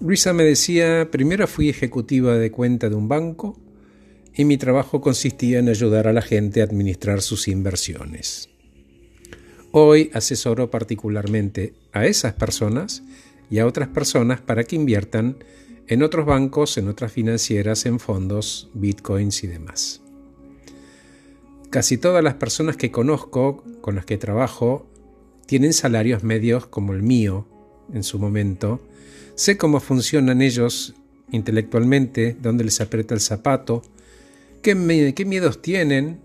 Luisa me decía, primero fui ejecutiva de cuenta de un banco y mi trabajo consistía en ayudar a la gente a administrar sus inversiones. Hoy asesoro particularmente a esas personas y a otras personas para que inviertan en otros bancos, en otras financieras, en fondos, bitcoins y demás. Casi todas las personas que conozco, con las que trabajo, tienen salarios medios como el mío en su momento. Sé cómo funcionan ellos intelectualmente, dónde les aprieta el zapato, qué, miedos tienen.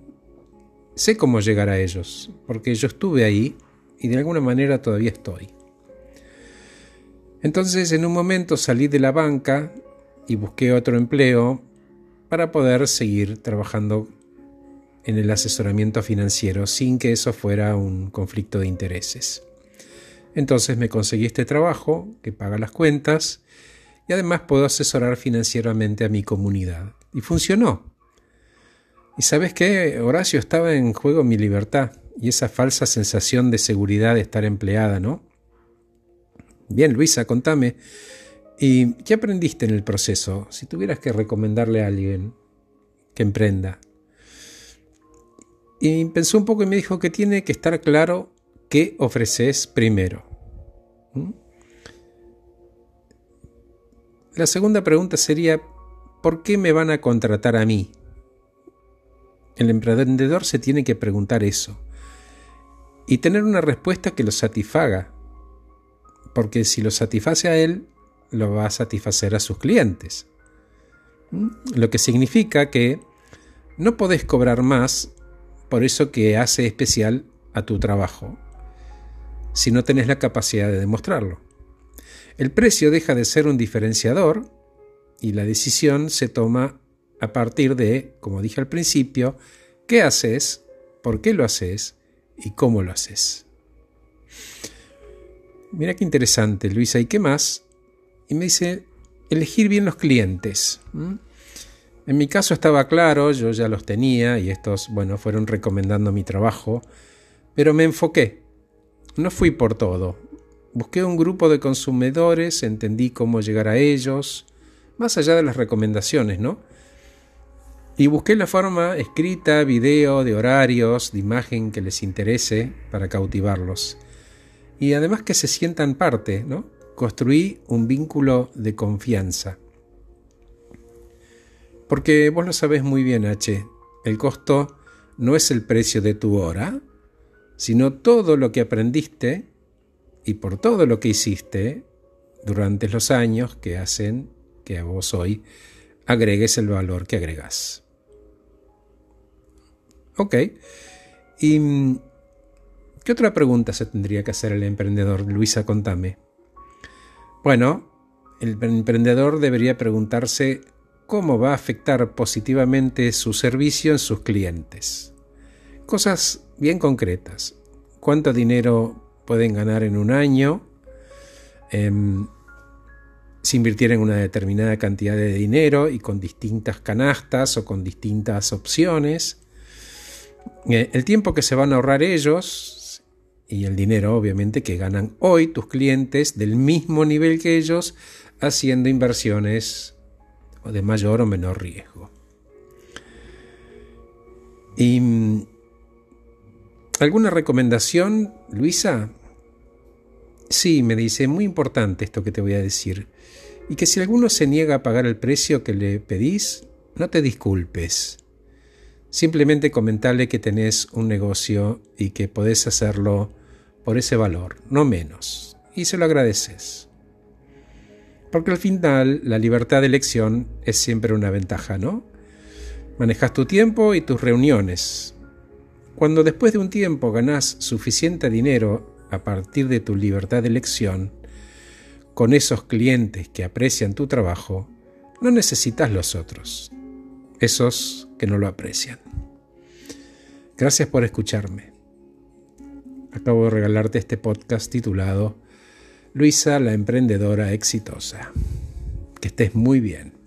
Sé cómo llegar a ellos, porque yo estuve ahí y de alguna manera todavía estoy. Entonces en un momento salí de la banca y busqué otro empleo para poder seguir trabajando en el asesoramiento financiero sin que eso fuera un conflicto de intereses. Entonces me conseguí este trabajo que paga las cuentas y además puedo asesorar financieramente a mi comunidad. Y funcionó. Y sabes qué, Horacio, estaba en juego mi libertad y esa falsa sensación de seguridad de estar empleada, ¿no? Bien, Luisa, contame. ¿Y qué aprendiste en el proceso? Si tuvieras que recomendarle a alguien que emprenda. Y pensó un poco y me dijo que tiene que estar claro qué ofreces primero. ¿Mm? La segunda pregunta sería, ¿por qué me van a contratar a mí? El emprendedor se tiene que preguntar eso y tener una respuesta que lo satisfaga porque si lo satisface a él, lo va a satisfacer a sus clientes. ¿Mm? Lo que significa que no podés cobrar más por eso que hace especial a tu trabajo, si no tenés la capacidad de demostrarlo. El precio deja de ser un diferenciador y la decisión se toma a partir de, como dije al principio, qué haces, por qué lo haces y cómo lo haces. Mira qué interesante, Luisa, ¿y qué más? Y me dice, elegir bien los clientes. En mi caso estaba claro, yo ya los tenía y estos, bueno, fueron recomendando mi trabajo, pero me enfoqué. No fui por todo. Busqué un grupo de consumidores, entendí cómo llegar a ellos, más allá de las recomendaciones, ¿no? Y busqué la forma escrita, video, de horarios, de imagen que les interese para cautivarlos y además que se sientan parte, ¿no? Construí un vínculo de confianza. Porque vos lo sabés muy bien, H, el costo no es el precio de tu hora, sino todo lo que aprendiste y por todo lo que hiciste durante los años que hacen que a vos hoy agregues el valor que agregas. Ok. Y ¿Qué otra pregunta se tendría que hacer el emprendedor? Luisa, contame. Bueno, el emprendedor debería preguntarse cómo va a afectar positivamente su servicio en sus clientes. Cosas bien concretas. ¿Cuánto dinero pueden ganar en un año? Em, si invirtieran una determinada cantidad de dinero y con distintas canastas o con distintas opciones. Eh, el tiempo que se van a ahorrar ellos y el dinero obviamente que ganan hoy tus clientes del mismo nivel que ellos haciendo inversiones de mayor o menor riesgo. ¿Y alguna recomendación, Luisa? Sí, me dice, muy importante esto que te voy a decir. Y que si alguno se niega a pagar el precio que le pedís, no te disculpes. Simplemente comentarle que tenés un negocio y que podés hacerlo por ese valor, no menos, y se lo agradeces. Porque al final la libertad de elección es siempre una ventaja, ¿no? Manejas tu tiempo y tus reuniones. Cuando después de un tiempo ganas suficiente dinero a partir de tu libertad de elección, con esos clientes que aprecian tu trabajo, no necesitas los otros, esos que no lo aprecian. Gracias por escucharme acabo de regalarte este podcast titulado Luisa la emprendedora exitosa. Que estés muy bien.